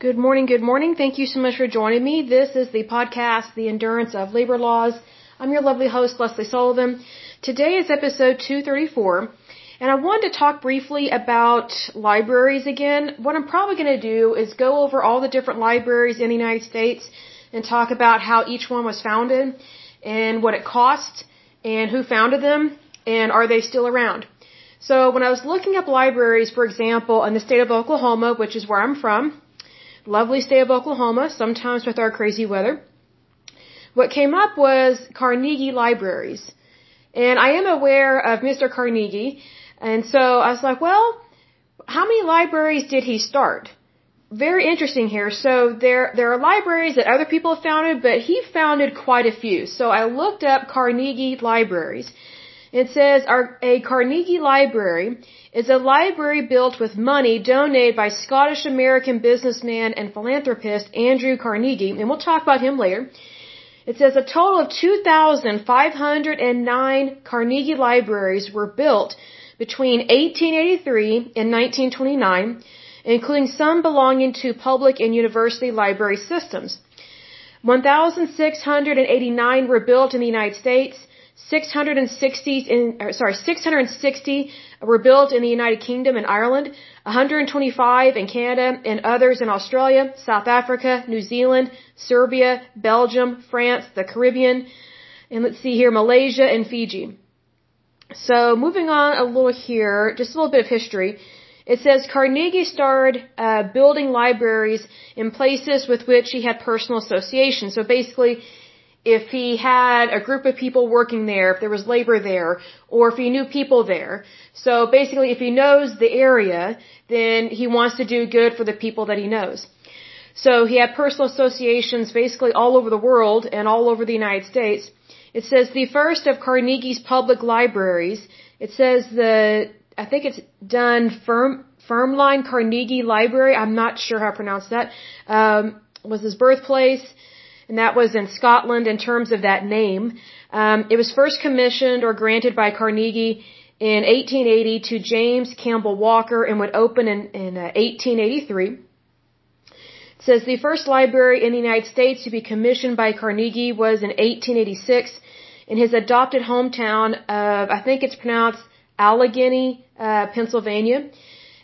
Good morning, good morning. Thank you so much for joining me. This is the podcast, The Endurance of Labor Laws. I'm your lovely host, Lesley Sullivan. Today is episode 234, and I wanted to talk briefly about libraries again. What I'm probably going to do is go over all the different libraries in the United States and talk about how each one was founded and what it cost and who founded them and are they still around. So when I was looking up libraries, for example, in the state of Oklahoma, which is where I'm from, lovely state of Oklahoma, sometimes with our crazy weather, what came up was Carnegie libraries. And I am aware of Mr. Carnegie. And so I was like, well, how many libraries did he start? Very interesting here. So there, there are libraries that other people have founded, but he founded quite a few. So I looked up Carnegie libraries. It says our, a Carnegie Library is a library built with money donated by Scottish American businessman and philanthropist Andrew Carnegie, and we'll talk about him later. It says a total of 2,509 Carnegie libraries were built between 1883 and 1929, including some belonging to public and university library systems. 1,689 were built in the United States, 660 in, sorry, 660 were built in the United Kingdom and Ireland, 125 in Canada, and others in Australia, South Africa, New Zealand, Serbia, Belgium, France, the Caribbean, and let's see here, Malaysia and Fiji. So moving on a little here, just a little bit of history. It says Carnegie started uh, building libraries in places with which he had personal association. So basically, if he had a group of people working there, if there was labor there, or if he knew people there. So basically, if he knows the area, then he wants to do good for the people that he knows. So he had personal associations basically all over the world and all over the United States. It says the first of Carnegie's public libraries. It says the, I think it's done firm, Firmline Carnegie Library. I'm not sure how to pronounce that. Um, was his birthplace and that was in Scotland in terms of that name. Um, it was first commissioned or granted by Carnegie in 1880 to James Campbell Walker and would open in, in uh, 1883. It says the first library in the United States to be commissioned by Carnegie was in 1886 in his adopted hometown of, I think it's pronounced Allegheny, uh, Pennsylvania.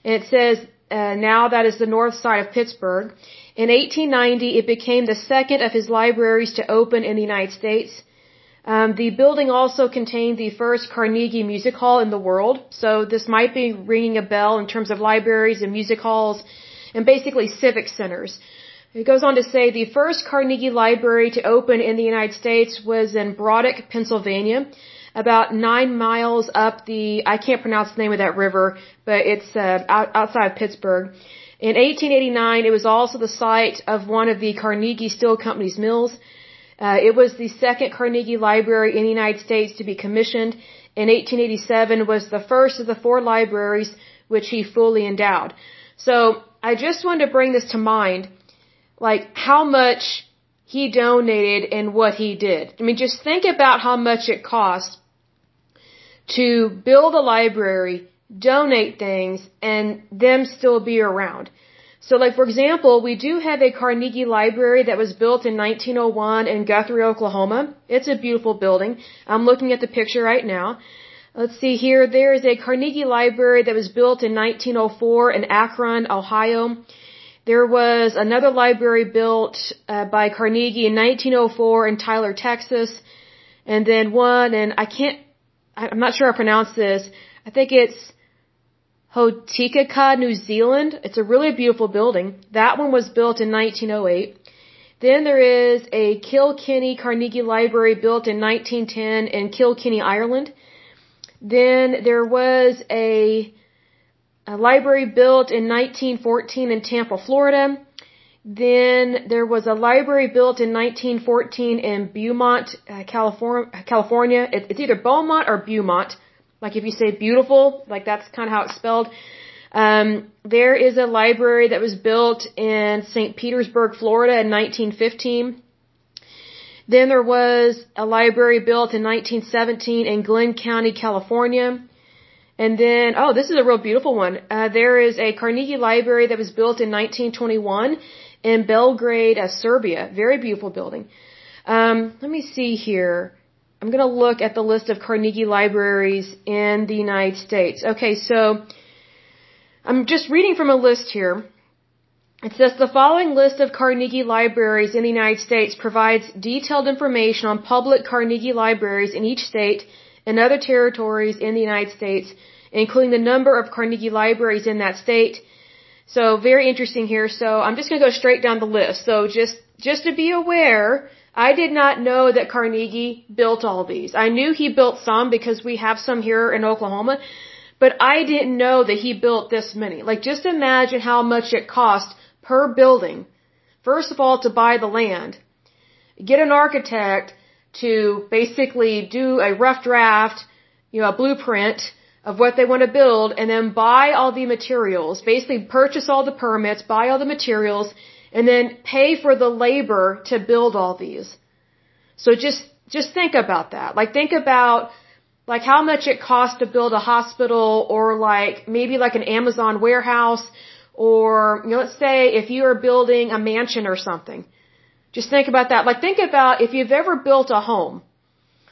And it says, uh, now that is the north side of Pittsburgh. In 1890, it became the second of his libraries to open in the United States. Um, the building also contained the first Carnegie Music Hall in the world, so this might be ringing a bell in terms of libraries and music halls and basically civic centers. It goes on to say the first Carnegie Library to open in the United States was in Braddock, Pennsylvania, about nine miles up the, I can't pronounce the name of that river, but it's uh, out, outside of Pittsburgh. In 1889, it was also the site of one of the Carnegie Steel Company's mills. Uh, it was the second Carnegie Library in the United States to be commissioned. In 1887 was the first of the four libraries which he fully endowed. So I just wanted to bring this to mind, like how much he donated and what he did. I mean, just think about how much it cost to build a library donate things, and them still be around. So like for example, we do have a Carnegie Library that was built in 1901 in Guthrie, Oklahoma. It's a beautiful building. I'm looking at the picture right now. Let's see here. There is a Carnegie Library that was built in 1904 in Akron, Ohio. There was another library built uh, by Carnegie in 1904 in Tyler, Texas. And then one, and I can't, I'm not sure I pronounced this. I think it's Hokitika, New Zealand. It's a really beautiful building. That one was built in 1908. Then there is a Kilkenny Carnegie Library built in 1910 in Kilkenny, Ireland. Then there was a, a library built in 1914 in Tampa, Florida. Then there was a library built in 1914 in Beaumont, uh, California. It's either Beaumont or Beaumont. Like if you say beautiful, like that's kind of how it's spelled. Um, there is a library that was built in St. Petersburg, Florida in 1915. Then there was a library built in 1917 in Glynn County, California. And then, oh, this is a real beautiful one. Uh, there is a Carnegie Library that was built in 1921 in Belgrade, uh, Serbia. Very beautiful building. Um, let me see here. I'm going to look at the list of Carnegie libraries in the United States. Okay, so I'm just reading from a list here. It says the following list of Carnegie libraries in the United States provides detailed information on public Carnegie libraries in each state and other territories in the United States, including the number of Carnegie libraries in that state. So very interesting here. So I'm just going to go straight down the list. So just, just to be aware, I did not know that Carnegie built all these. I knew he built some because we have some here in Oklahoma, but I didn't know that he built this many. Like just imagine how much it cost per building. First of all, to buy the land. Get an architect to basically do a rough draft, you know, a blueprint of what they want to build and then buy all the materials, basically purchase all the permits, buy all the materials, and then pay for the labor to build all these. So just, just think about that. Like think about like how much it costs to build a hospital or like maybe like an Amazon warehouse or, you know, let's say if you are building a mansion or something. Just think about that. Like think about if you've ever built a home.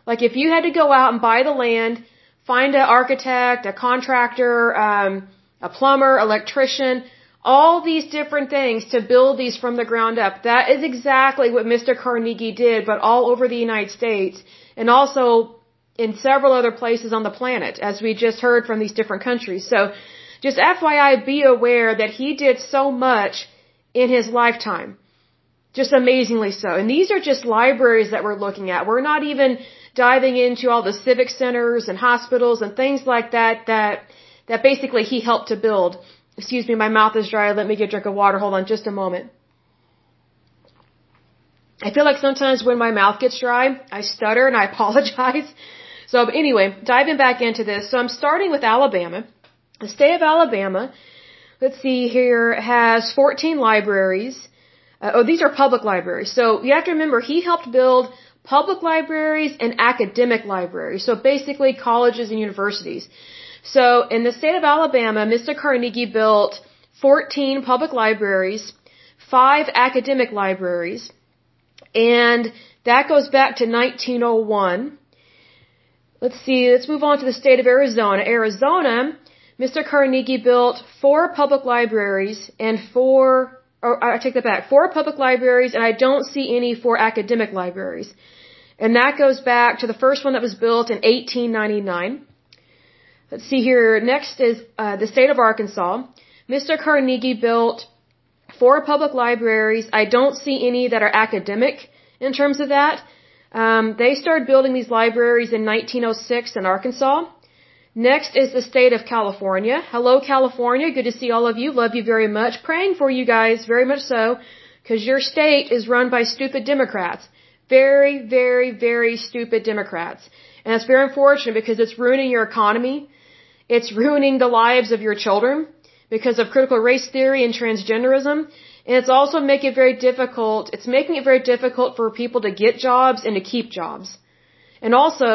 Like if you had to go out and buy the land, find an architect, a contractor, um, a plumber, electrician, all these different things to build these from the ground up. That is exactly what Mr. Carnegie did, but all over the United States and also in several other places on the planet, as we just heard from these different countries. So just FYI, be aware that he did so much in his lifetime. Just amazingly so. And these are just libraries that we're looking at. We're not even diving into all the civic centers and hospitals and things like that that that basically he helped to build. Excuse me, my mouth is dry. Let me get a drink of water. Hold on just a moment. I feel like sometimes when my mouth gets dry, I stutter and I apologize. So anyway, diving back into this. So I'm starting with Alabama. The state of Alabama, let's see here, has 14 libraries. Uh, oh, these are public libraries. So you have to remember, he helped build public libraries and academic libraries. So basically colleges and universities. So in the state of Alabama, Mr. Carnegie built 14 public libraries, five academic libraries, and that goes back to 1901. Let's see, let's move on to the state of Arizona. Arizona Mr. Carnegie built four public libraries and four, or I take that back, four public libraries and I don't see any for academic libraries. And that goes back to the first one that was built in 1899. Let's see here. Next is uh, the state of Arkansas. Mr. Carnegie built four public libraries. I don't see any that are academic in terms of that. Um, they started building these libraries in 1906 in Arkansas. Next is the state of California. Hello, California. Good to see all of you. Love you very much. Praying for you guys, very much so, because your state is run by stupid Democrats. Very, very, very stupid Democrats. And it's very unfortunate because it's ruining your economy. It's ruining the lives of your children because of critical race theory and transgenderism. And it's also making it very difficult, it's making it very difficult for people to get jobs and to keep jobs. And also,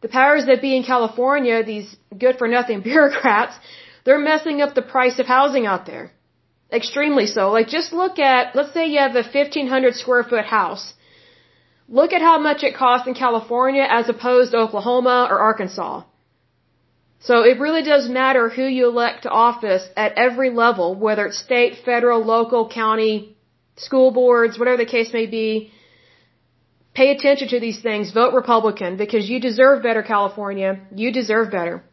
the powers that be in California, these good for nothing bureaucrats, they're messing up the price of housing out there. Extremely so. Like just look at, let's say you have a 1500 square foot house. Look at how much it costs in California as opposed to Oklahoma or Arkansas. So it really does matter who you elect to office at every level, whether it's state, federal, local, county, school boards, whatever the case may be. Pay attention to these things. Vote Republican because you deserve better, California. You deserve better.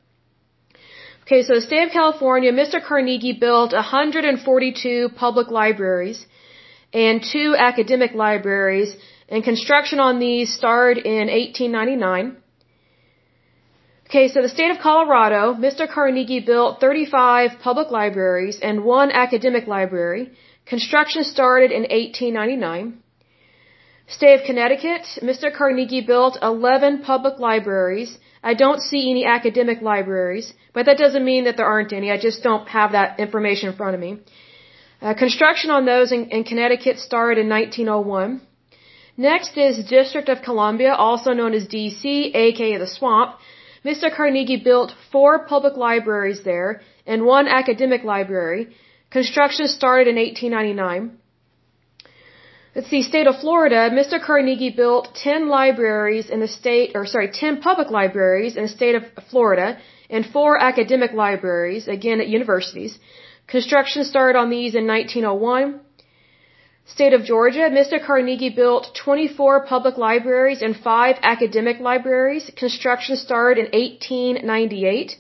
Okay, so the state of California, Mr. Carnegie built 142 public libraries and two academic libraries, and construction on these started in 1899. Okay, so the state of Colorado, Mr. Carnegie built 35 public libraries and one academic library. Construction started in 1899. State of Connecticut, Mr. Carnegie built 11 public libraries. I don't see any academic libraries, but that doesn't mean that there aren't any. I just don't have that information in front of me. Uh, construction on those in, in Connecticut started in 1901. Next is District of Columbia, also known as DC, aka the Swamp. Mr. Carnegie built four public libraries there and one academic library. Construction started in 1899. Let's state of Florida, Mr. Carnegie built 10 libraries in the state, or sorry, 10 public libraries in the state of Florida and four academic libraries, again at universities. Construction started on these in 1901. State of Georgia, Mr. Carnegie built 24 public libraries and 5 academic libraries. Construction started in 1898.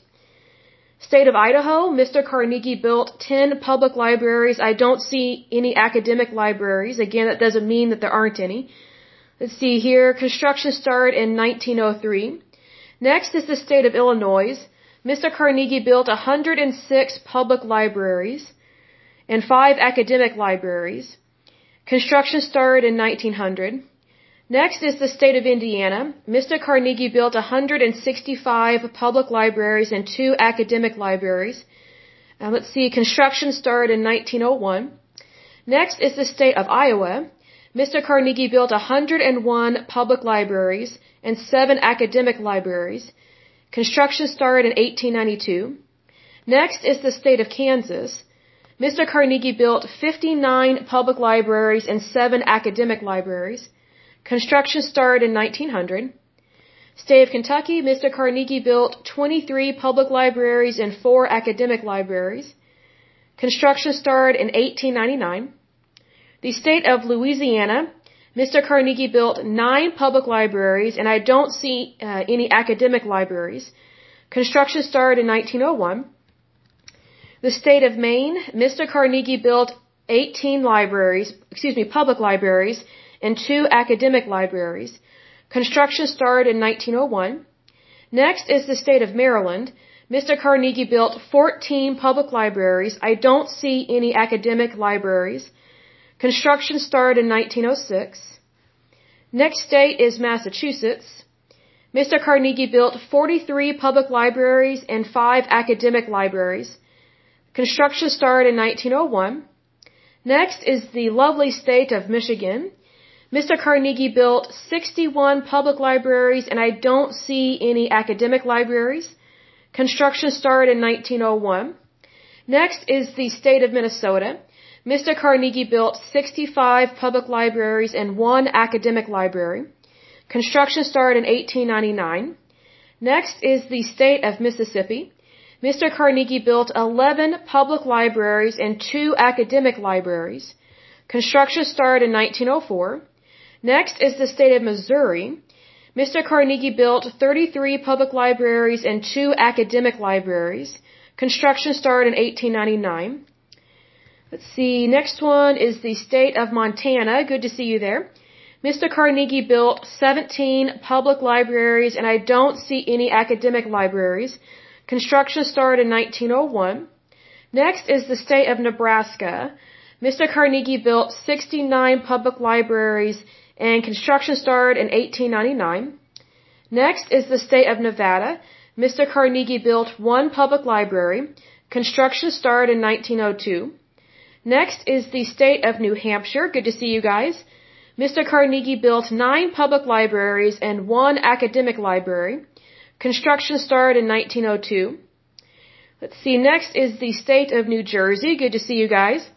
State of Idaho, Mr. Carnegie built 10 public libraries. I don't see any academic libraries. Again, that doesn't mean that there aren't any. Let's see here. Construction started in 1903. Next is the state of Illinois. Mr. Carnegie built 106 public libraries and 5 academic libraries. Construction started in 1900. Next is the state of Indiana. Mr. Carnegie built 165 public libraries and two academic libraries. Uh, let's see, construction started in 1901. Next is the state of Iowa. Mr. Carnegie built 101 public libraries and seven academic libraries. Construction started in 1892. Next is the state of Kansas. Mr. Carnegie built 59 public libraries and 7 academic libraries. Construction started in 1900. State of Kentucky, Mr. Carnegie built 23 public libraries and 4 academic libraries. Construction started in 1899. The state of Louisiana, Mr. Carnegie built 9 public libraries and I don't see uh, any academic libraries. Construction started in 1901. The state of Maine, Mr. Carnegie built 18 libraries, excuse me, public libraries and two academic libraries. Construction started in 1901. Next is the state of Maryland. Mr. Carnegie built 14 public libraries. I don't see any academic libraries. Construction started in 1906. Next state is Massachusetts. Mr. Carnegie built 43 public libraries and 5 academic libraries. Construction started in 1901. Next is the lovely state of Michigan. Mr. Carnegie built 61 public libraries and I don't see any academic libraries. Construction started in 1901. Next is the state of Minnesota. Mr. Carnegie built 65 public libraries and one academic library. Construction started in 1899. Next is the state of Mississippi. Mr. Carnegie built 11 public libraries and two academic libraries. Construction started in 1904. Next is the state of Missouri. Mr. Carnegie built 33 public libraries and two academic libraries. Construction started in 1899. Let's see, next one is the state of Montana. Good to see you there. Mr. Carnegie built 17 public libraries and I don't see any academic libraries. Construction started in 1901. Next is the state of Nebraska. Mr. Carnegie built 69 public libraries and construction started in 1899. Next is the state of Nevada. Mr. Carnegie built one public library. Construction started in 1902. Next is the state of New Hampshire. Good to see you guys. Mr. Carnegie built nine public libraries and one academic library. Construction started in 1902. Let's see, next is the state of New Jersey. Good to see you guys.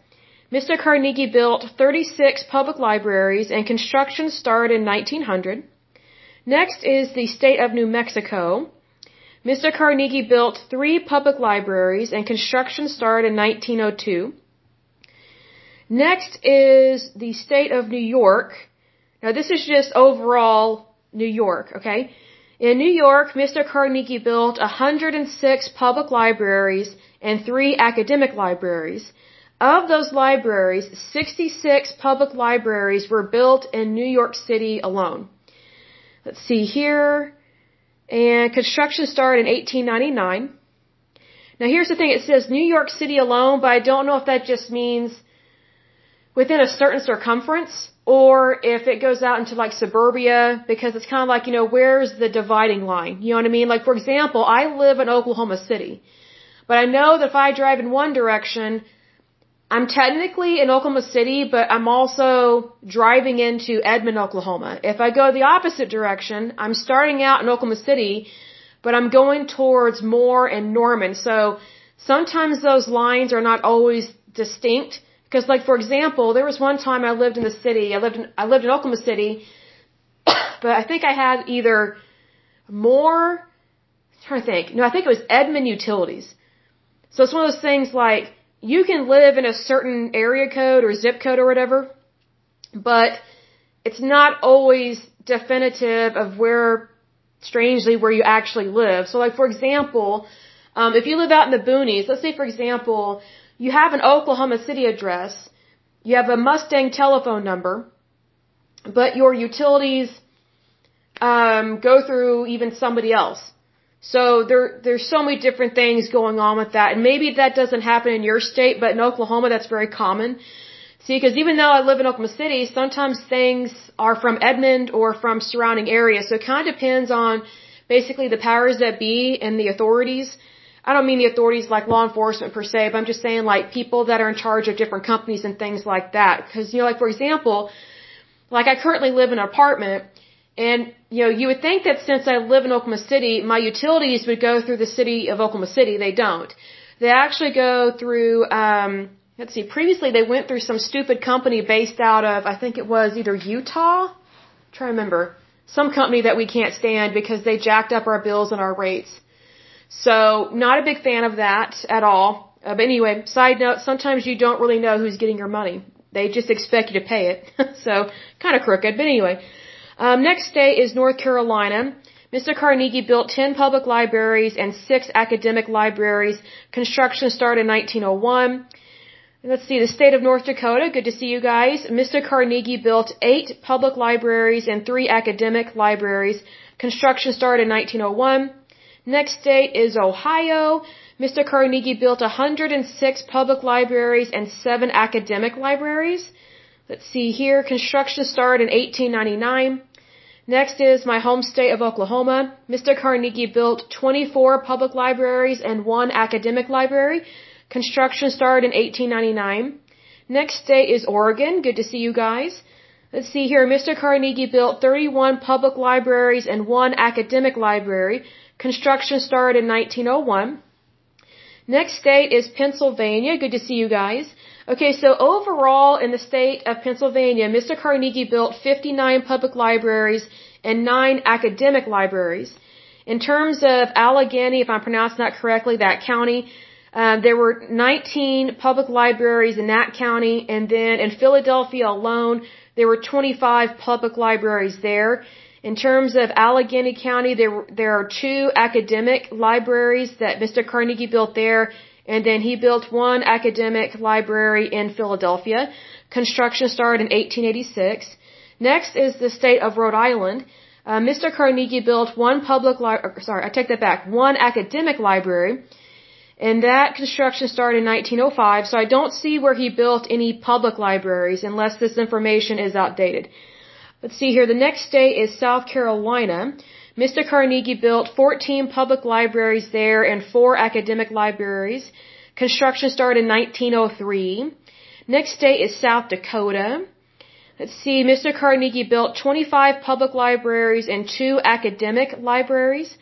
Mr. Carnegie built 36 public libraries and construction started in 1900. Next is the state of New Mexico. Mr. Carnegie built three public libraries and construction started in 1902. Next is the state of New York. Now this is just overall New York, okay? In New York, Mr. Carnegie built 106 public libraries and three academic libraries. Of those libraries, 66 public libraries were built in New York City alone. Let's see here. And construction started in 1899. Now here's the thing, it says New York City alone, but I don't know if that just means within a certain circumference or if it goes out into like suburbia because it's kind of like, you know, where's the dividing line? You know what I mean? Like, for example, I live in Oklahoma City, but I know that if I drive in one direction, I'm technically in Oklahoma City, but I'm also driving into Edmond, Oklahoma. If I go the opposite direction, I'm starting out in Oklahoma City, but I'm going towards Moore and Norman. So sometimes those lines are not always distinct. Because like for example, there was one time I lived in the city. I lived in I lived in Oklahoma City, but I think I had either Moore. I'm trying to think. No, I think it was Edmond Utilities. So it's one of those things like you can live in a certain area code or zip code or whatever, but it's not always definitive of where, strangely, where you actually live. So like, for example, um, if you live out in the boonies, let's say, for example, you have an Oklahoma City address, you have a Mustang telephone number, but your utilities um, go through even somebody else. So there, there's so many different things going on with that. And maybe that doesn't happen in your state, but in Oklahoma, that's very common. See, because even though I live in Oklahoma City, sometimes things are from Edmond or from surrounding areas. So it kind of depends on basically the powers that be and the authorities. I don't mean the authorities like law enforcement per se, but I'm just saying like people that are in charge of different companies and things like that. Because, you know, like for example, like I currently live in an apartment and, you know, you would think that since I live in Oklahoma City, my utilities would go through the city of Oklahoma City. They don't. They actually go through, um, let's see, previously they went through some stupid company based out of, I think it was either Utah? Trying to remember. Some company that we can't stand because they jacked up our bills and our rates. So, not a big fan of that at all. Uh, but anyway, side note, sometimes you don't really know who's getting your money. They just expect you to pay it. so, kind of crooked. But anyway, um, next state is North Carolina. Mr. Carnegie built 10 public libraries and 6 academic libraries. Construction started in 1901. Let's see, the state of North Dakota, good to see you guys. Mr. Carnegie built 8 public libraries and 3 academic libraries. Construction started in 1901. Next state is Ohio. Mr. Carnegie built 106 public libraries and 7 academic libraries. Let's see here, construction started in 1899. Next is my home state of Oklahoma. Mr. Carnegie built 24 public libraries and one academic library. Construction started in 1899. Next state is Oregon. Good to see you guys. Let's see here. Mr. Carnegie built 31 public libraries and one academic library. Construction started in 1901. Next state is Pennsylvania. Good to see you guys. Okay, so overall in the state of Pennsylvania, Mr. Carnegie built 59 public libraries and 9 academic libraries. In terms of Allegheny, if I'm pronouncing that correctly, that county, uh, there were 19 public libraries in that county, and then in Philadelphia alone, there were 25 public libraries there. In terms of Allegheny County, there, there are two academic libraries that Mr. Carnegie built there, and then he built one academic library in Philadelphia. Construction started in 1886. Next is the state of Rhode Island. Uh, Mr. Carnegie built one public li- sorry, I take that back, one academic library. And that construction started in 1905, so I don't see where he built any public libraries unless this information is outdated. Let's see here, the next state is South Carolina. Mr. Carnegie built 14 public libraries there and four academic libraries. Construction started in 1903. Next state is South Dakota. Let's see, Mr. Carnegie built 25 public libraries and two academic libraries.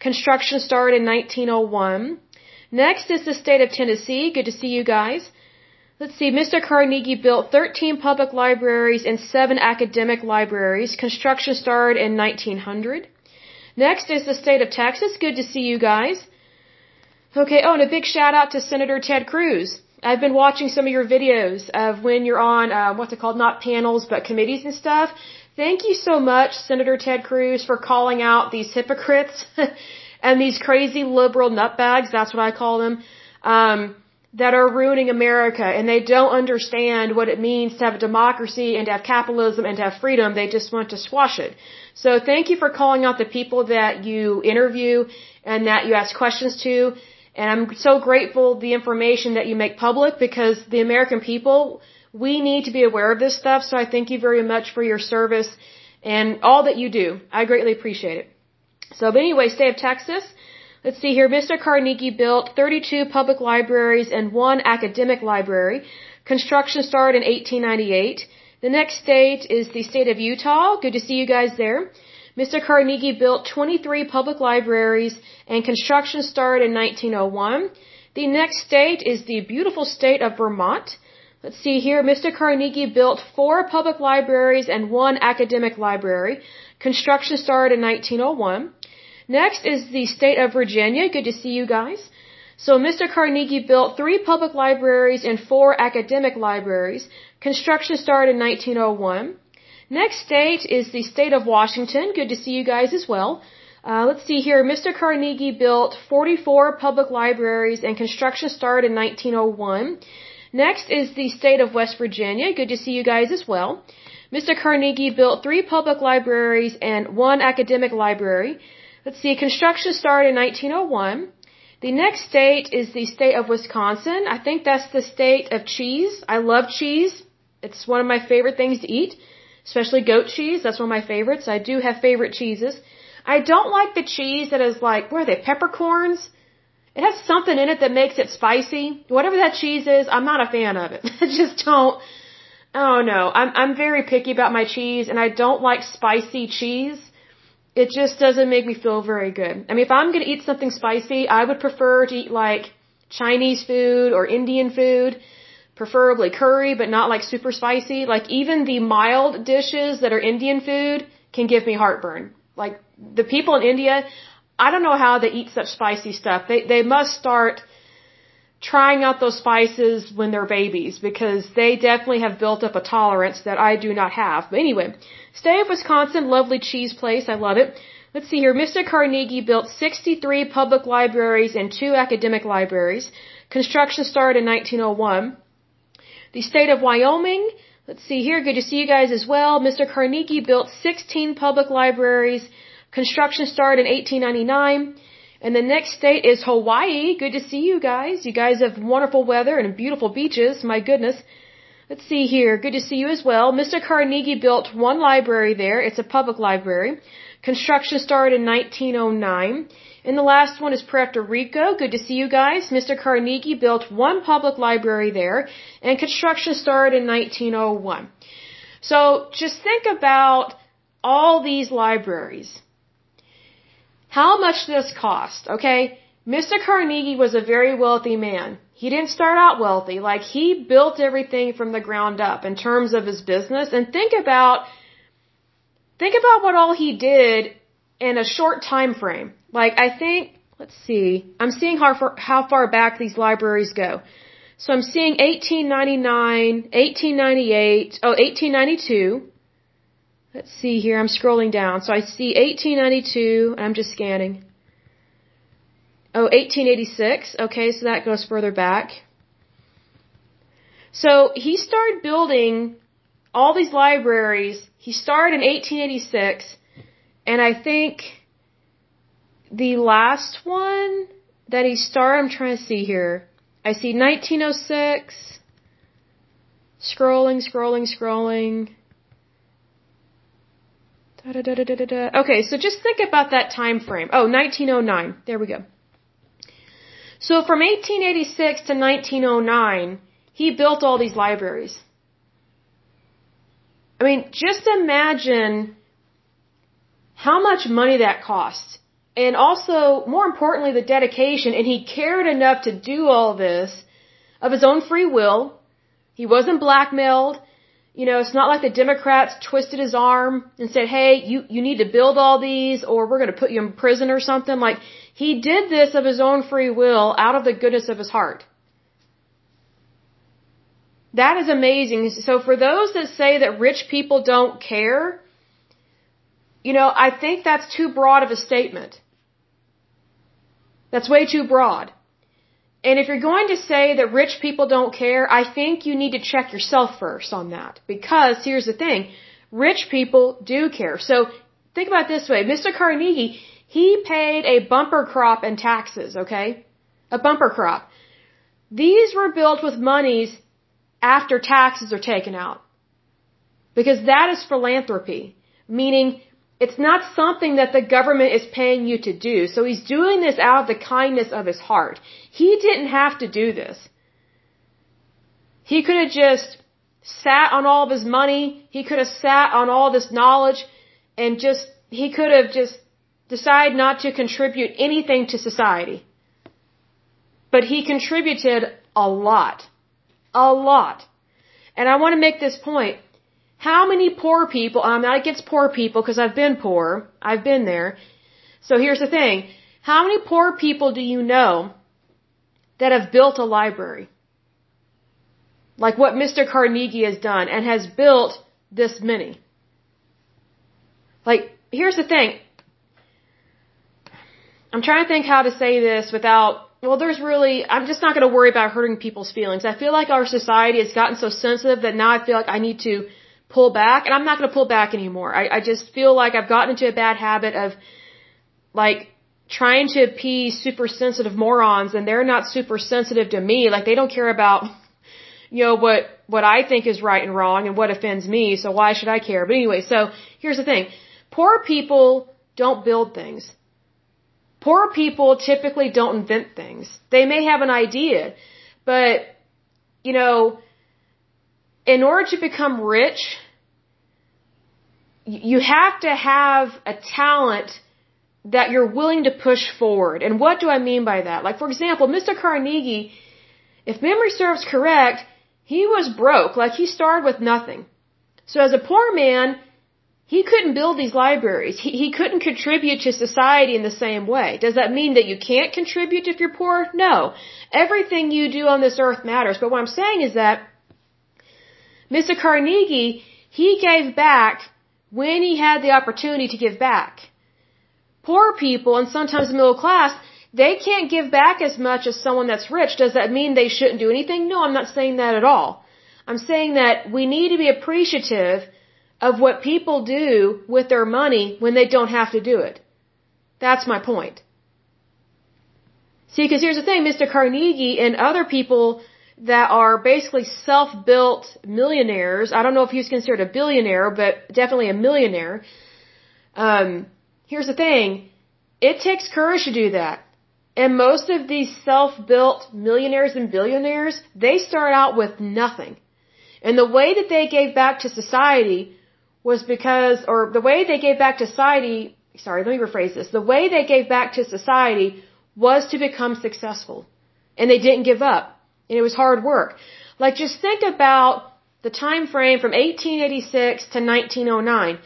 Construction started in 1901. Next is the state of Tennessee. Good to see you guys. Let's see, Mr. Carnegie built 13 public libraries and 7 academic libraries. Construction started in 1900. Next is the state of Texas. Good to see you guys. Okay, oh, and a big shout out to Senator Ted Cruz. I've been watching some of your videos of when you're on, uh, what's it called, not panels, but committees and stuff. Thank you so much, Senator Ted Cruz, for calling out these hypocrites and these crazy liberal nutbags, that's what I call them, um, that are ruining America and they don't understand what it means to have a democracy and to have capitalism and to have freedom. They just want to squash it. So thank you for calling out the people that you interview and that you ask questions to. And I'm so grateful the information that you make public because the American people, we need to be aware of this stuff. So I thank you very much for your service and all that you do. I greatly appreciate it. So, but anyway, state of Texas. Let's see here. Mr. Carnegie built 32 public libraries and one academic library. Construction started in 1898. The next state is the state of Utah. Good to see you guys there. Mr. Carnegie built 23 public libraries and construction started in 1901. The next state is the beautiful state of Vermont. Let's see here. Mr. Carnegie built four public libraries and one academic library. Construction started in 1901. Next is the state of Virginia. Good to see you guys. So Mr. Carnegie built three public libraries and four academic libraries. Construction started in 1901. Next state is the state of Washington. Good to see you guys as well. Uh, let's see here. Mr. Carnegie built 44 public libraries and construction started in 1901. Next is the state of West Virginia. Good to see you guys as well. Mr. Carnegie built three public libraries and one academic library. Let's see, construction started in 1901. The next state is the state of Wisconsin. I think that's the state of cheese. I love cheese. It's one of my favorite things to eat, especially goat cheese. That's one of my favorites. I do have favorite cheeses. I don't like the cheese that is like, what are they, peppercorns? It has something in it that makes it spicy. Whatever that cheese is, I'm not a fan of it. I just don't. Oh no, I'm I'm very picky about my cheese, and I don't like spicy cheese. It just doesn't make me feel very good. I mean, if I'm gonna eat something spicy, I would prefer to eat like Chinese food or Indian food, preferably curry, but not like super spicy. Like even the mild dishes that are Indian food can give me heartburn. Like the people in India, I don't know how they eat such spicy stuff. They they must start trying out those spices when they're babies because they definitely have built up a tolerance that I do not have. But anyway, State of Wisconsin, lovely cheese place. I love it. Let's see here. Mr. Carnegie built 63 public libraries and two academic libraries. Construction started in 1901. The state of Wyoming, let's see here. Good to see you guys as well. Mr. Carnegie built 16 public libraries Construction started in 1899. And the next state is Hawaii. Good to see you guys. You guys have wonderful weather and beautiful beaches. My goodness. Let's see here. Good to see you as well. Mr. Carnegie built one library there. It's a public library. Construction started in 1909. And the last one is Puerto Rico. Good to see you guys. Mr. Carnegie built one public library there. And construction started in 1901. So just think about all these libraries how much this cost, okay? Mr. Carnegie was a very wealthy man. He didn't start out wealthy. Like, he built everything from the ground up in terms of his business. And think about, think about what all he did in a short time frame. Like, I think, let's see, I'm seeing how far, how far back these libraries go. So I'm seeing 1899, 1898, oh, 1892, Let's see here. I'm scrolling down. So I see 1892, and I'm just scanning. Oh, 1886. Okay, so that goes further back. So he started building all these libraries. He started in 1886, and I think the last one that he started, I'm trying to see here. I see 1906. Scrolling, scrolling, scrolling. Okay, so just think about that time frame. Oh, 1909. There we go. So from 1886 to 1909, he built all these libraries. I mean, just imagine how much money that cost. And also, more importantly, the dedication. And he cared enough to do all this of his own free will. He wasn't blackmailed. You know, it's not like the Democrats twisted his arm and said, hey, you, you need to build all these or we're going to put you in prison or something. Like, he did this of his own free will out of the goodness of his heart. That is amazing. So for those that say that rich people don't care, you know, I think that's too broad of a statement. That's way too broad. And if you're going to say that rich people don't care, I think you need to check yourself first on that. Because here's the thing, rich people do care. So think about this way, Mr. Carnegie, he paid a bumper crop in taxes, okay? A bumper crop. These were built with monies after taxes are taken out. Because that is philanthropy. Meaning, it's not something that the government is paying you to do. So he's doing this out of the kindness of his heart. He didn't have to do this. He could have just sat on all of his money. He could have sat on all this knowledge and just he could have just decided not to contribute anything to society. But he contributed a lot. A lot. And I want to make this point. How many poor people, I'm not against poor people because I've been poor. I've been there. So here's the thing. How many poor people do you know that have built a library? Like what Mr. Carnegie has done and has built this many. Like, here's the thing. I'm trying to think how to say this without well, there's really, I'm just not going to worry about hurting people's feelings. I feel like our society has gotten so sensitive that now I feel like I need to pull back, and I'm not going to pull back anymore. I, I just feel like I've gotten into a bad habit of, like, trying to appease super sensitive morons, and they're not super sensitive to me. Like, they don't care about, you know, what, what I think is right and wrong and what offends me, so why should I care? But anyway, so here's the thing. Poor people don't build things. Poor people typically don't invent things. They may have an idea, but, you know, in order to become rich, you have to have a talent that you're willing to push forward. And what do I mean by that? Like, for example, Mr. Carnegie, if memory serves correct, he was broke. Like, he started with nothing. So as a poor man, he couldn't build these libraries. He, he couldn't contribute to society in the same way. Does that mean that you can't contribute if you're poor? No. Everything you do on this earth matters. But what I'm saying is that Mr. Carnegie, he gave back when he had the opportunity to give back. Poor people and sometimes the middle class, they can't give back as much as someone that's rich. Does that mean they shouldn't do anything? No, I'm not saying that at all. I'm saying that we need to be appreciative of what people do with their money when they don't have to do it. That's my point. See, because here's the thing, Mr. Carnegie and other people that are basically self-built millionaires, I don't know if he's considered a billionaire, but definitely a millionaire. Um, here's the thing, it takes courage to do that. And most of these self-built millionaires and billionaires, they start out with nothing. And the way that they gave back to society was because, or the way they gave back to society, sorry, let me rephrase this. The way they gave back to society was to become successful. And they didn't give up. And it was hard work. Like just think about the time frame from 1886 to 1909.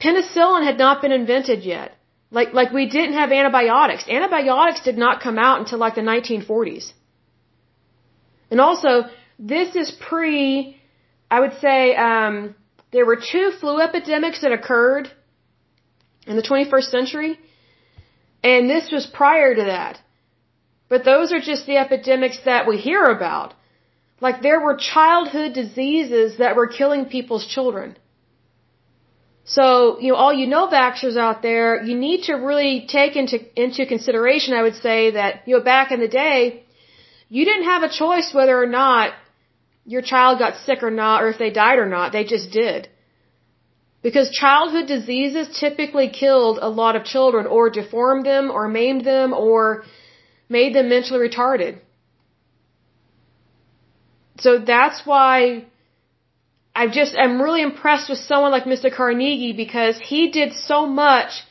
Penicillin had not been invented yet. Like, like we didn't have antibiotics. Antibiotics did not come out until like the 1940s. And also, this is pre, I would say, um, there were two flu epidemics that occurred in the 21st century, and this was prior to that. But those are just the epidemics that we hear about. Like there were childhood diseases that were killing people's children. So, you know, all you know vaxxers out there, you need to really take into, into consideration, I would say that, you know, back in the day, you didn't have a choice whether or not your child got sick or not, or if they died or not. They just did. Because childhood diseases typically killed a lot of children, or deformed them, or maimed them, or made them mentally retarded. So that's why I just am really impressed with someone like Mr. Carnegie because he did so much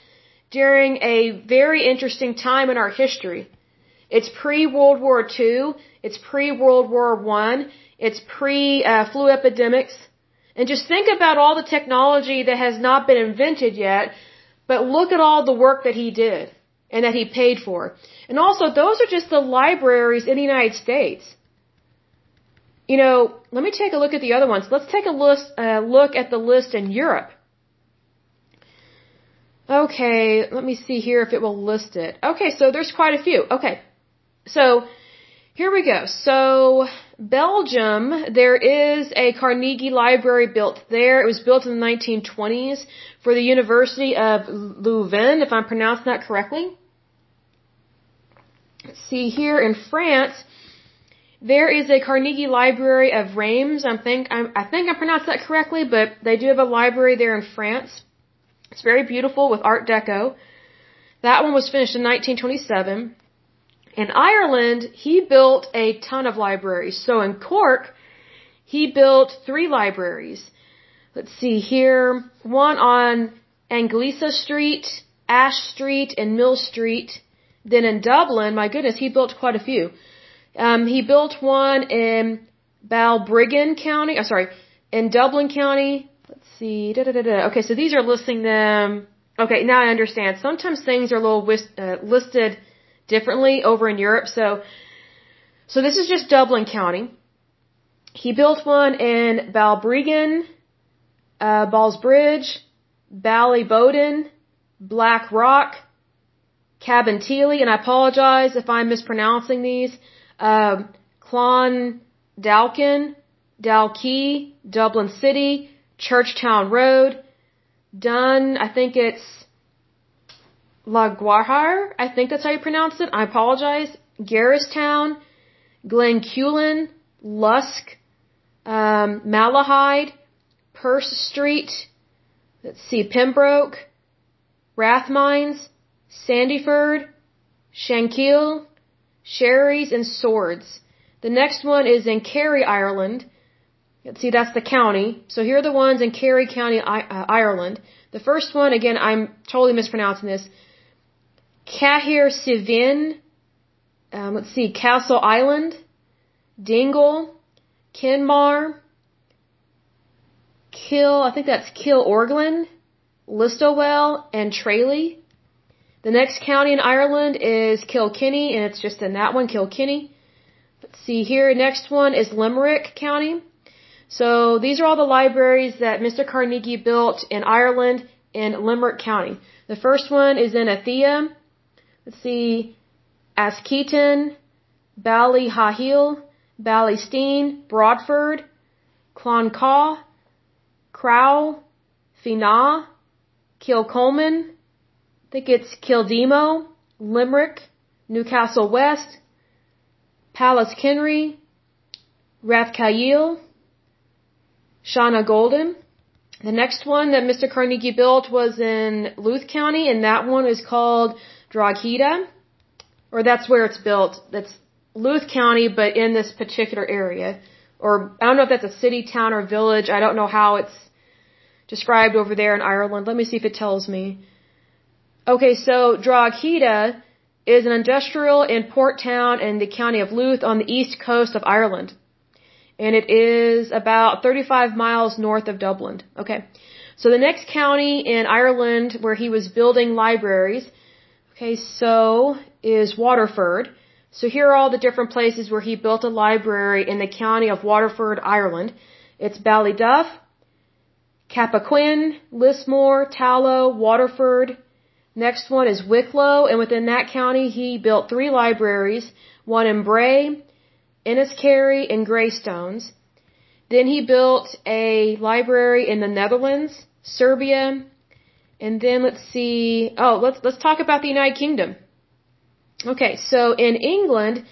during a very interesting time in our history. It's pre World War II. It's pre World War One. It's pre uh, flu epidemics. And just think about all the technology that has not been invented yet, but look at all the work that he did and that he paid for. And also, those are just the libraries in the United States. You know, let me take a look at the other ones. Let's take a list, uh, look at the list in Europe. Okay, let me see here if it will list it. Okay, so there's quite a few. Okay, so here we go. So Belgium, there is a Carnegie Library built there. It was built in the 1920s for the University of Leuven, if I'm pronouncing that correctly. See here in France, there is a Carnegie Library of Reims. I think I'm, I think I pronounced that correctly, but they do have a library there in France. It's very beautiful with Art Deco. That one was finished in 1927. In Ireland, he built a ton of libraries. So in Cork, he built three libraries. Let's see here. One on Anglesea Street, Ash Street, and Mill Street. Then in Dublin, my goodness, he built quite a few. Um, he built one in Balbriggan County. Oh, sorry, in Dublin County. Let's see. Da, da, da. Okay, so these are listing them. Okay, now I understand. Sometimes things are a little uh, listed differently over in Europe. So, so this is just Dublin County. He built one in Balbriggan, uh, Ballsbridge, Ballyboden, Black Rock, Cabinteely, and I apologize if I'm mispronouncing these. Uh, Clon Dalkin, Dalkey, Dublin City, Churchtown Road, Dun, I think it's Laguarhar, I think that's how you pronounce it. I apologize. Garristown, Glencullen, Lusk, um, Malahide, Pearse Street, let's see, Pembroke, Rathmines, Sandyford, Shankill, Sherry's, and Swords. The next one is in Kerry, Ireland. Let's see, that's the county. So here are the ones in Kerry County, uh, Ireland. The first one, again, I'm totally mispronouncing this. Cahir Sivin. Um, let's see, Castle Island, Dingle, Kinmar, Kill, I think that's Killorglin, Listowel, and Tralee. The next county in Ireland is Kilkenny, and it's just in that one, Kilkenny. Let's see here. Next one is Limerick County. So these are all the libraries that Mr. Carnegie built in Ireland in Limerick County. The first one is in Athea. Let's see. Askeaton, Ballyhahil, Ballysteen, Broadford, Cloncaw, Crow, Fina, Kilcolman, I think it's Kildemo, Limerick, Newcastle West, Pallaskenry, Rathcaille, Shaughnagolden. The next one that Mr. Carnegie built was in Louth County, and that one is called Drogheda, or that's where it's built. That's Louth County, but in this particular area. Or I don't know if that's a city, town, or village. I don't know how it's described over there in Ireland. Let me see if it tells me. Okay, so Drogheda is an industrial and port town in the county of Louth on the east coast of Ireland. And it is about 35 miles north of Dublin. Okay. So the next county in Ireland where he was building libraries, okay, so is Waterford. So here are all the different places where he built a library in the county of Waterford, Ireland. It's Ballyduff, Cappoquin, Lismore, Tallow, Waterford, Next one is Wicklow, and within that county, he built three libraries, one in Bray, Enniskerry, and Greystones. Then he built a library in the Netherlands, Serbia, and then let's see, oh, let's, let's talk about the United Kingdom. Okay, so in England,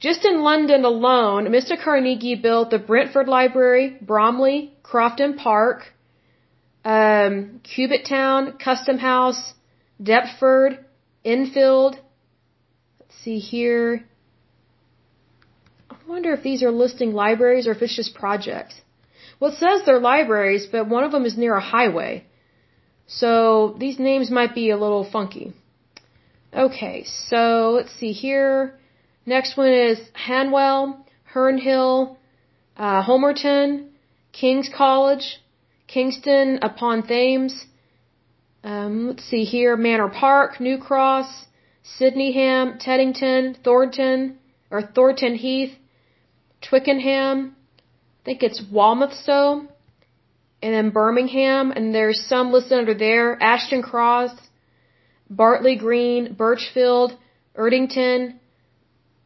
just in London alone, Mr. Carnegie built the Brentford Library, Bromley, Crofton Park, um, Cubitt Town, Custom House, Deptford, Enfield. Let's see here. I wonder if these are listing libraries or if it's just projects. Well, it says they're libraries, but one of them is near a highway. So these names might be a little funky. Okay, so let's see here. Next one is Hanwell, Hernhill, uh, Homerton, King's College, Kingston upon Thames, um, let's see here, Manor Park, New Cross, Sydenham, Teddington, Thornton, or Thornton Heath, Twickenham, I think it's Walthamstow, and then Birmingham, and there's some listed under there, Ashton Cross, Bartley Green, Birchfield, Erdington,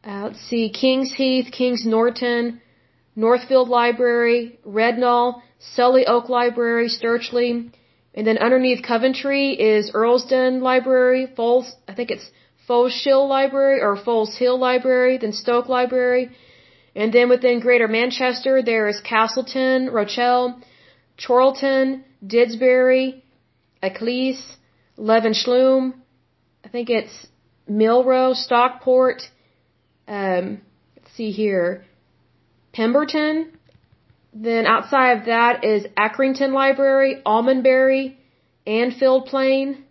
uh, let's see, Kings Heath, Kings Norton, Northfield Library, Rednall, Selly Oak Library, Stirchley, and then underneath Coventry is Earlsdon Library, Foles, I think it's Foleshill Library or Foles Hill Library, then Stoke Library. And then within Greater Manchester, there is Castleton, Rochelle, Chorlton, Didsbury, Eccles, Levenshulme, I think it's Milrow, Stockport, um, let's see here, Pemberton, then outside of that is Accrington Library, Almondbury, Annfield Plain,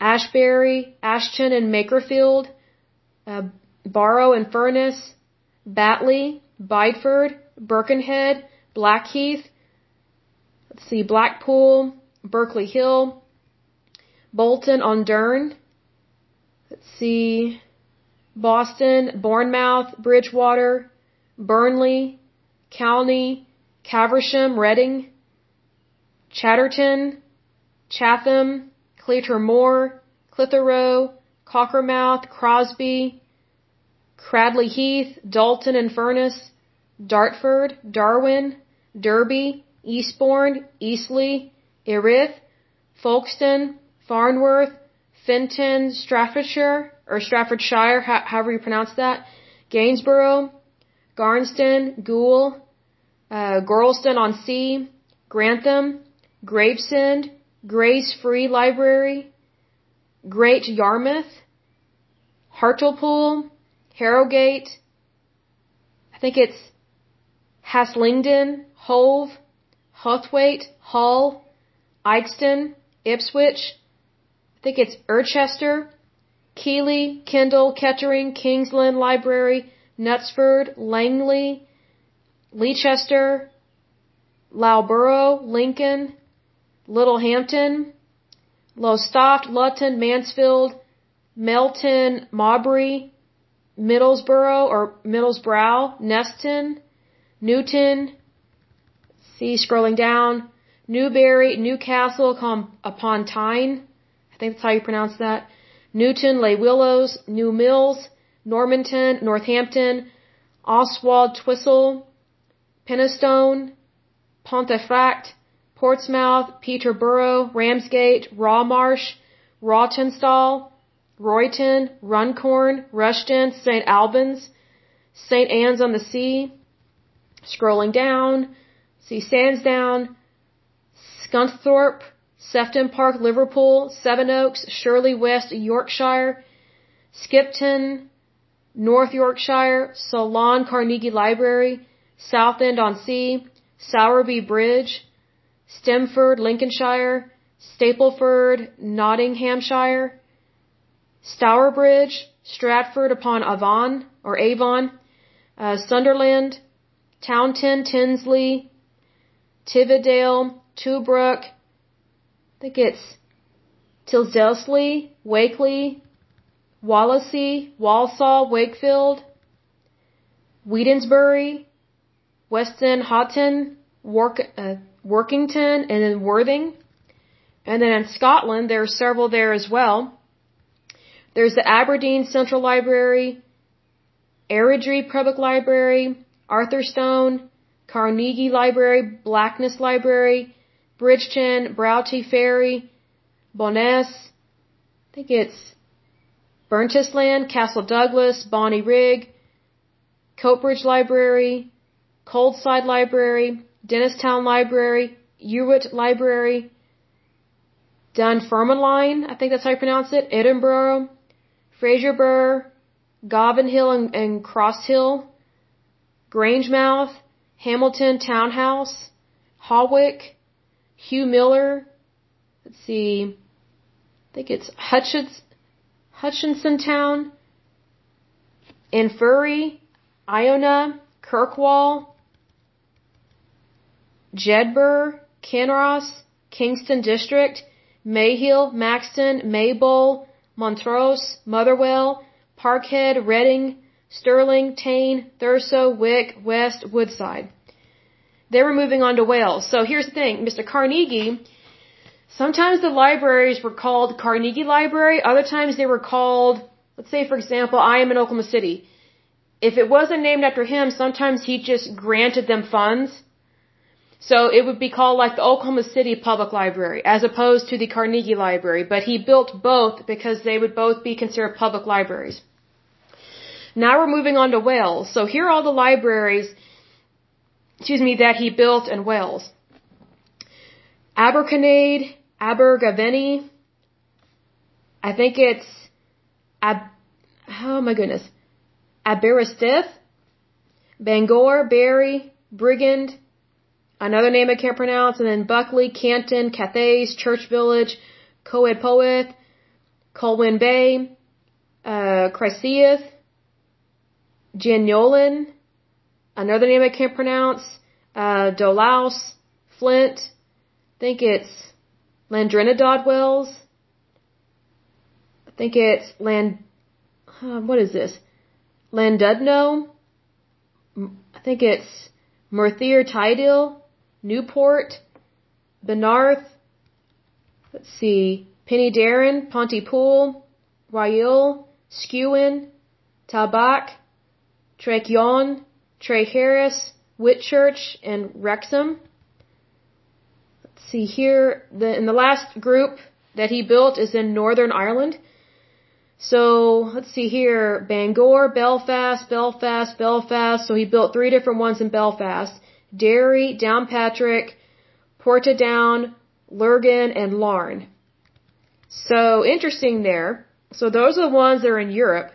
Ashbury, Ashton and Makerfield, uh, Barrow and Furness, Batley, Bideford, Birkenhead, Blackheath, let's see, Blackpool, Berkeley Hill, Bolton on Dearne, let's see, Boston, Bournemouth, Bridgewater, Burnley, Calne, Caversham, Reading, Chatterton, Chatham, Cleator Moor, Clitheroe, Cockermouth, Crosby, Cradley Heath, Dalton and Furness, Dartford, Darwen, Derby, Eastbourne, Eastleigh, Erith, Folkestone, Farnworth, Fenton, Staffordshire, or Staffordshire, however you pronounce that, Gainsborough, Garnston, Goole, uh, Gorleston on Sea, Grantham, Gravesend, Grays Free Library, Great Yarmouth, Hartlepool, Harrogate, I think it's Haslingden, Hove, Howthwaite, Hull, Ikeston, Ipswich, I think it's Irchester, Keighley, Kendal, Kettering, Kingsland Library, Knutsford, Langley, Leicester, Loughborough, Lincoln, Littlehampton, Lowestoft, Luton, Mansfield, Melton, Mowbray, Middlesbrough or Middlesbrough, Neston, Newton, see scrolling down, Newbury, Newcastle upon Tyne, I think that's how you pronounce that, Newton, Les Willows, New Mills, Normanton, Northampton, Oswaldtwistle, Penistone, Pontefract, Portsmouth, Peterborough, Ramsgate, Rawmarsh, Rawtenstall, Royton, Runcorn, Rushden, St. Albans, St. Anne's on the Sea. Scrolling down, see Sandsdown, Scunthorpe, Sefton Park, Liverpool, Sevenoaks, Shirley West, Yorkshire, Skipton, North Yorkshire, Solon Carnegie Library, Southend on Sea, Sowerby Bridge, Stemford, Lincolnshire, Stapleford, Nottinghamshire, Stourbridge, Stratford upon Avon or Avon, uh, Sunderland, Taunton, Tinsley, Tividale, Toobrook, I think it's Tilsdelsley, Wakeley, Wallasey, Walsall, Wakefield, Wednesbury, Weston, Houghton, Work, uh, Workington, and then Worthing. And then in Scotland, there are several there as well. There's the Aberdeen Central Library, Airdrie Public Library, Arthurstone, Carnegie Library, Blackness Library, Bridgeton, Broughty Ferry, Bo'ness, I think it's Burntisland, Castle Douglas, Bonnyrigg, Coatbridge Library, Coldside Library, Dennistoun Library, Ewart Library, Dunfermline, I think that's how you pronounce it, Edinburgh, Fraserburgh, Govan Hill and, and Cross Hill, Grangemouth, Hamilton Townhouse, Hawick, Hugh Miller, let's see, I think it's Hutchins, Hutchinson Town, Infurry, Iona, Kirkwall, Jedburgh, Kinross, Kingston District, Mayhill, Maxton, Maybole, Montrose, Motherwell, Parkhead, Reading, Stirling, Tain, Thurso, Wick, West, Woodside. They were moving on to Wales. So here's the thing, Mr. Carnegie, sometimes the libraries were called Carnegie Library, other times they were called, let's say for example, I am in Oklahoma City. If it wasn't named after him, sometimes he just granted them funds so it would be called like the Oklahoma City Public Library as opposed to the Carnegie Library, but he built both because they would both be considered public libraries. Now we're moving on to Wales. So here are all the libraries, excuse me, that he built in Wales. Aberconade, Abergavenny, I think it's Ab, oh my goodness, Aberystwyth, Bangor, Barry, Brigand, another name I can't pronounce, and then Buckley, Canton, Cathays, Church Village, Coed Poeth, Colwyn Bay, uh, Chryseith, another name I can't pronounce, uh, Dolaus, Flint, I think it's Landrinidad Wells, I think it's Land, uh, what is this? Landudno, I think it's Merthyr Tydal, Newport, Benarth, let's see, Penydarren, Pontypool, Rhyl, Skewen, Talbach, Trechion, Treharris, Whitchurch, and Wrexham. See here. The, in the last group that he built is in Northern Ireland. So let's see here. Bangor, Belfast, Belfast, Belfast. So he built three different ones in Belfast. Derry, Downpatrick, Portadown, Lurgan, and Larne. So interesting there. So those are the ones that are in Europe.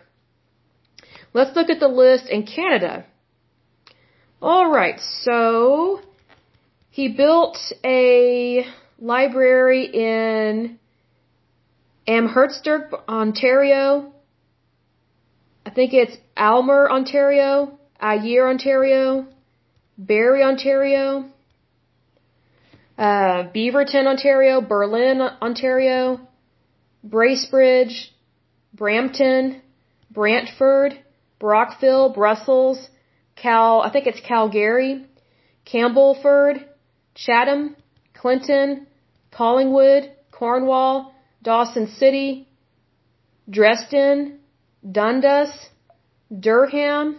Let's look at the list in Canada. Alright, so he built a library in Amherstburg, Ontario. I think it's Almer, Ontario, Ayr, Ontario, Barrie, Ontario, uh, Beaverton, Ontario, Berlin, Ontario, Bracebridge, Brampton, Brantford, Brockville, Brussels, Cal, I think it's Calgary, Campbellford, Chatham, Clinton, Collingwood, Cornwall, Dawson City, Dresden, Dundas, Durham,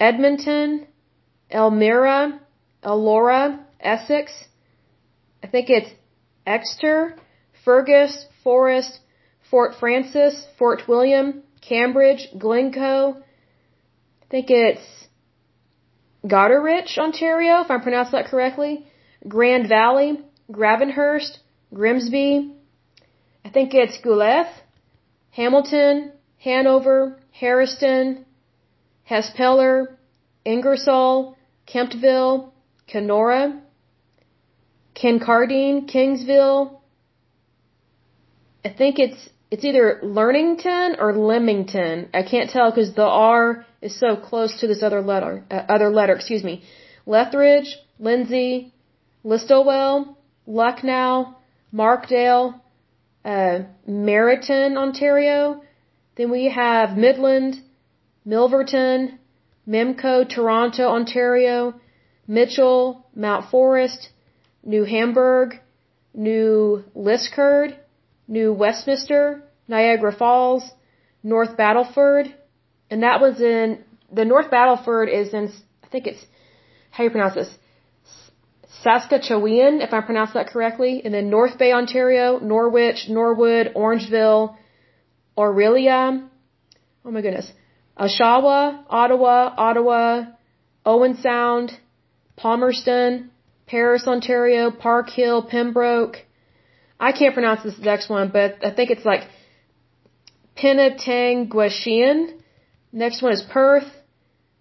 Edmonton, Elmira, Elora, Essex. I think it's Exeter, Fergus, Forest, Fort Frances, Fort William, Cambridge, Glencoe. I think it's Goderich, Ontario, if I pronounced that correctly. Grand Valley, Gravenhurst, Grimsby. I think it's Guelph, Hamilton, Hanover, Harriston, Hespeler, Ingersoll, Kemptville, Kenora, Kincardine, Kingsville. I think it's it's either Learnington or Leamington. I can't tell because the R is so close to this other letter. Uh, other letter, excuse me. Lethbridge, Lindsay, Listowel, Lucknow, Markdale, uh, Meryton, Ontario. Then we have Midland, Milverton, Memco, Toronto, Ontario, Mitchell, Mount Forest, New Hamburg, New Liskeard, New Westminster, Niagara Falls, North Battleford, and that was in, the North Battleford is in, I think it's, how you pronounce this? Saskatchewan, if I pronounce that correctly, and then North Bay, Ontario, Norwich, Norwood, Orangeville, Orillia, oh my goodness, Oshawa, Ottawa, Ottawa, Owen Sound, Palmerston, Paris, Ontario, Park Hill, Pembroke. I can't pronounce this next one, but I think it's like Penetanguishene. Next one is Perth,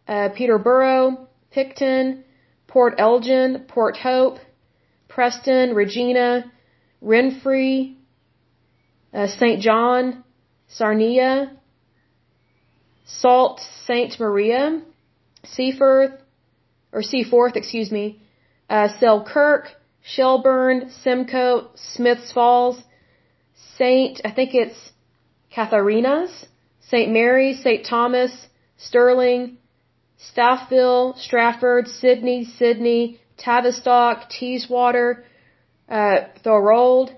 uh, Peterborough, Picton, Port Elgin, Port Hope, Preston, Regina, Renfrew, uh, St. John, Sarnia, Sault Ste. Maria, Seaforth, or Seaforth, excuse me, uh, Selkirk, Shelburne, Simcoe, Smiths Falls, St. I think it's Catharina's, St. Mary's, St. Thomas, Sterling, Staffville, Stratford, Sydney, Sydney, Tavistock, Teeswater, uh, Thorold,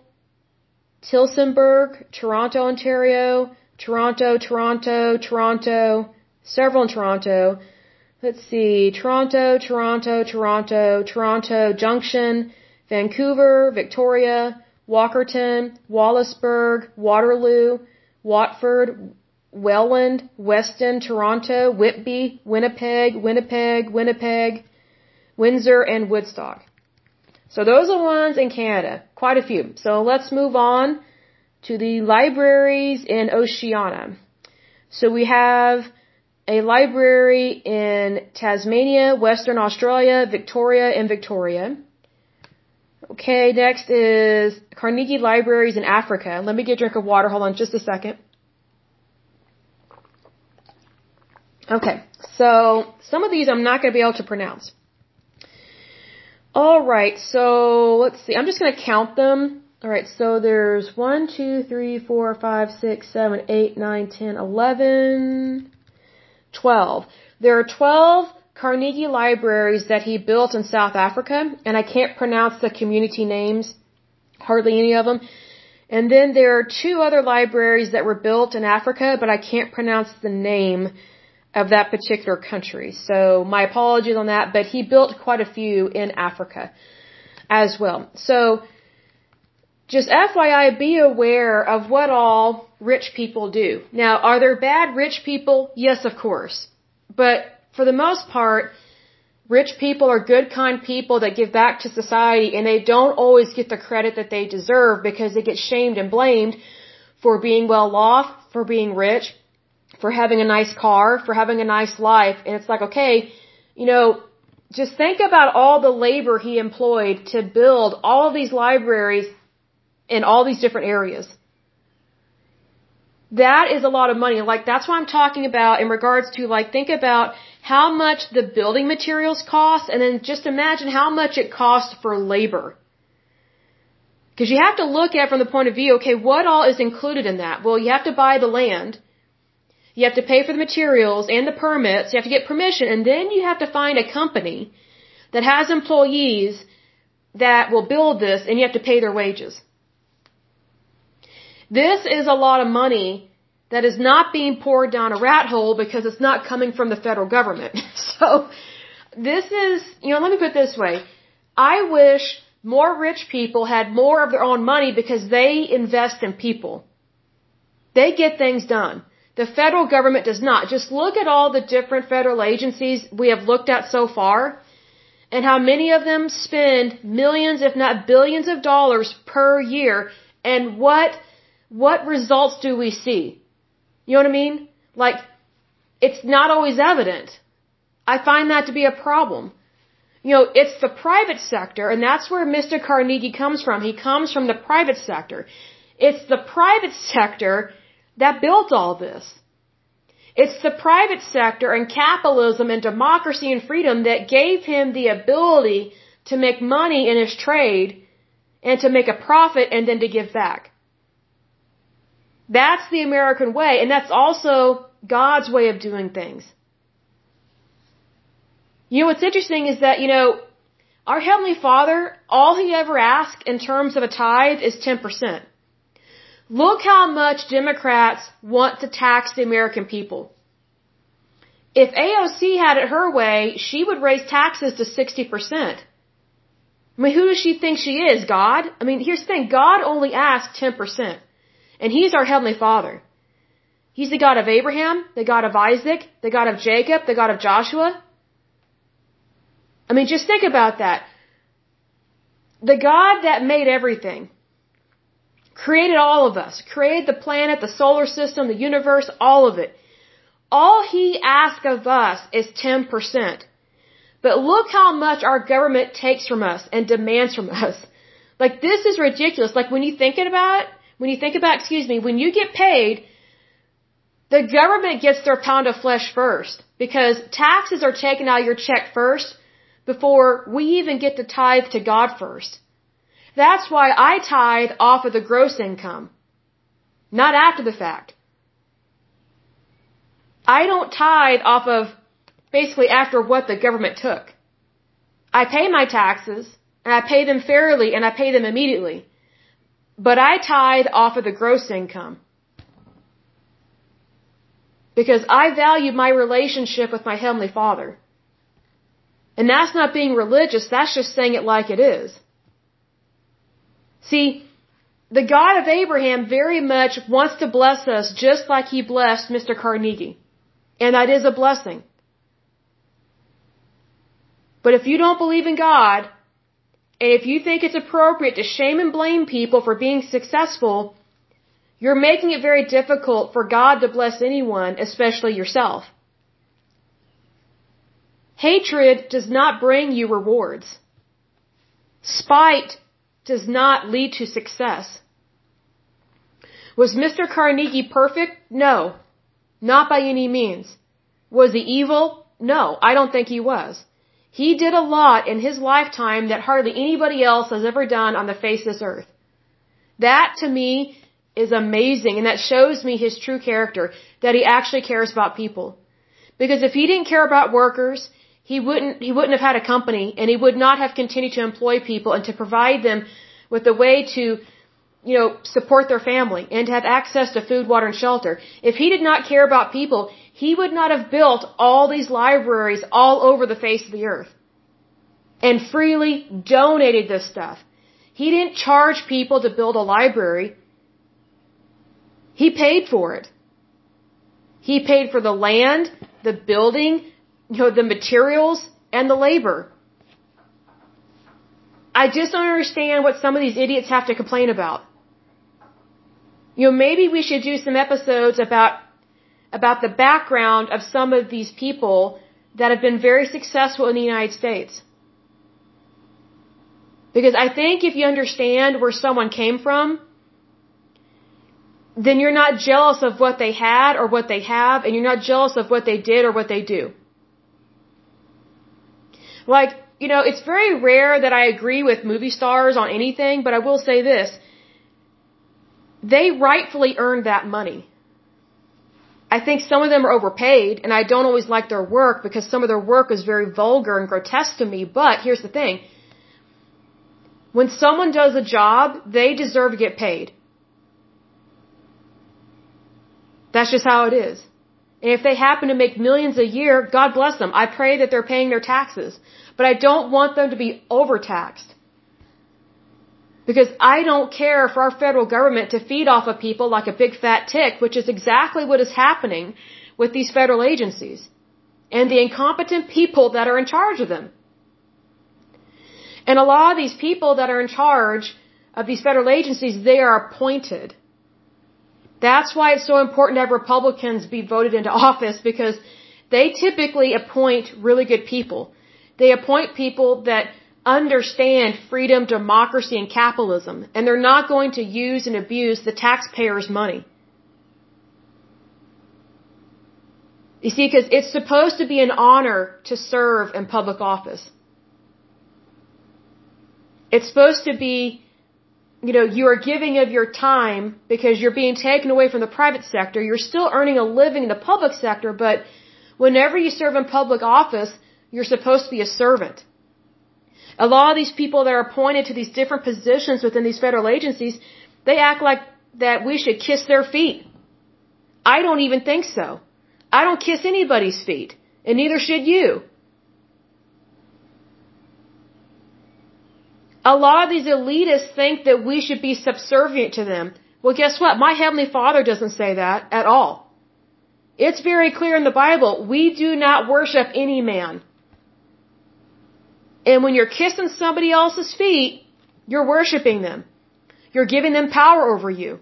Tillsonburg, Toronto, Ontario, Toronto, Toronto, Toronto, several in Toronto. Let's see, Toronto, Toronto, Toronto, Toronto Junction, Vancouver, Victoria, Walkerton, Wallaceburg, Waterloo, Watford, Welland, Weston, Toronto, Whitby, Winnipeg, Winnipeg, Winnipeg, Windsor, and Woodstock. So those are the ones in Canada. Quite a few. So let's move on to the libraries in Oceania. So we have a library in Tasmania, Western Australia, Victoria, and Victoria. Okay, next is Carnegie Libraries in Africa. Let me get a drink of water. Hold on just a second. Okay, so some of these I'm not going to be able to pronounce. Alright, so let's see. I'm just going to count them. Alright, so there's 1, 2, 3, 4, 5, 6, 7, 8, 9, 10, 11, 12. There are 12 Carnegie libraries that he built in South Africa, and I can't pronounce the community names, hardly any of them. And then there are two other libraries that were built in Africa, but I can't pronounce the name of that particular country. So my apologies on that, but he built quite a few in Africa as well. So just FYI, be aware of what all rich people do. Now, are there bad rich people? Yes, of course. But for the most part, rich people are good, kind people that give back to society and they don't always get the credit that they deserve because they get shamed and blamed for being well off, for being rich, for having a nice car, for having a nice life. And it's like, okay, you know, just think about all the labor he employed to build all of these libraries in all these different areas. That is a lot of money. Like, that's what I'm talking about in regards to, like, think about how much the building materials cost and then just imagine how much it costs for labor. Because you have to look at from the point of view, okay, what all is included in that? Well, you have to buy the land. You have to pay for the materials and the permits. You have to get permission. And then you have to find a company that has employees that will build this and you have to pay their wages. This is a lot of money that is not being poured down a rat hole because it's not coming from the federal government. so this is, you know, let me put it this way. I wish more rich people had more of their own money because they invest in people. They get things done. The federal government does not. Just look at all the different federal agencies we have looked at so far and how many of them spend millions, if not billions of dollars per year and what, what results do we see? You know what I mean? Like, it's not always evident. I find that to be a problem. You know, it's the private sector, and that's where Mr. Carnegie comes from. He comes from the private sector. It's the private sector that built all this. It's the private sector and capitalism and democracy and freedom that gave him the ability to make money in his trade and to make a profit and then to give back. That's the American way, and that's also God's way of doing things. You know, what's interesting is that, you know, our Heavenly Father, all He ever asks in terms of a tithe is 10%. Look how much Democrats want to tax the American people. If AOC had it her way, she would raise taxes to 60%. I mean, who does she think she is? God? I mean, here's the thing. God only asks 10%. And He's our Heavenly Father. He's the God of Abraham, the God of Isaac, the God of Jacob, the God of Joshua. I mean, just think about that. The God that made everything, created all of us, created the planet, the solar system, the universe, all of it. All He asks of us is 10%. But look how much our government takes from us and demands from us. Like this is ridiculous. Like when you think about when you think about, excuse me, when you get paid, the government gets their pound of flesh first because taxes are taken out of your check first before we even get to tithe to God first. That's why I tithe off of the gross income, not after the fact. I don't tithe off of basically after what the government took. I pay my taxes and I pay them fairly and I pay them immediately. But I tithe off of the gross income. Because I value my relationship with my Heavenly Father. And that's not being religious, that's just saying it like it is. See, the God of Abraham very much wants to bless us just like he blessed Mr. Carnegie. And that is a blessing. But if you don't believe in God, and if you think it's appropriate to shame and blame people for being successful, you're making it very difficult for God to bless anyone, especially yourself. Hatred does not bring you rewards. Spite does not lead to success. Was Mr. Carnegie perfect? No. Not by any means. Was he evil? No, I don't think he was. He did a lot in his lifetime that hardly anybody else has ever done on the face of this earth. That to me is amazing and that shows me his true character, that he actually cares about people. Because if he didn't care about workers, he wouldn't, he wouldn't have had a company and he would not have continued to employ people and to provide them with a way to, you know, support their family and to have access to food, water, and shelter. If he did not care about people, he would not have built all these libraries all over the face of the earth and freely donated this stuff. He didn't charge people to build a library. He paid for it. He paid for the land, the building, you know, the materials, and the labor. I just don't understand what some of these idiots have to complain about. You know, maybe we should do some episodes about about the background of some of these people that have been very successful in the United States. Because I think if you understand where someone came from, then you're not jealous of what they had or what they have, and you're not jealous of what they did or what they do. Like, you know, it's very rare that I agree with movie stars on anything, but I will say this. They rightfully earned that money. I think some of them are overpaid, and I don't always like their work because some of their work is very vulgar and grotesque to me. But here's the thing. When someone does a job, they deserve to get paid. That's just how it is. And if they happen to make millions a year, God bless them. I pray that they're paying their taxes. But I don't want them to be overtaxed. Because I don't care for our federal government to feed off of people like a big fat tick, which is exactly what is happening with these federal agencies and the incompetent people that are in charge of them. And a lot of these people that are in charge of these federal agencies, they are appointed. That's why it's so important to have Republicans be voted into office because they typically appoint really good people. They appoint people that understand freedom, democracy, and capitalism, and they're not going to use and abuse the taxpayers' money. You see, because it's supposed to be an honor to serve in public office. It's supposed to be, you know, you are giving of your time because you're being taken away from the private sector. You're still earning a living in the public sector, but whenever you serve in public office, you're supposed to be a servant. A lot of these people that are appointed to these different positions within these federal agencies, they act like that we should kiss their feet. I don't even think so. I don't kiss anybody's feet, and neither should you. A lot of these elitists think that we should be subservient to them. Well, guess what? My Heavenly Father doesn't say that at all. It's very clear in the Bible. We do not worship any man. And when you're kissing somebody else's feet, you're worshiping them. You're giving them power over you.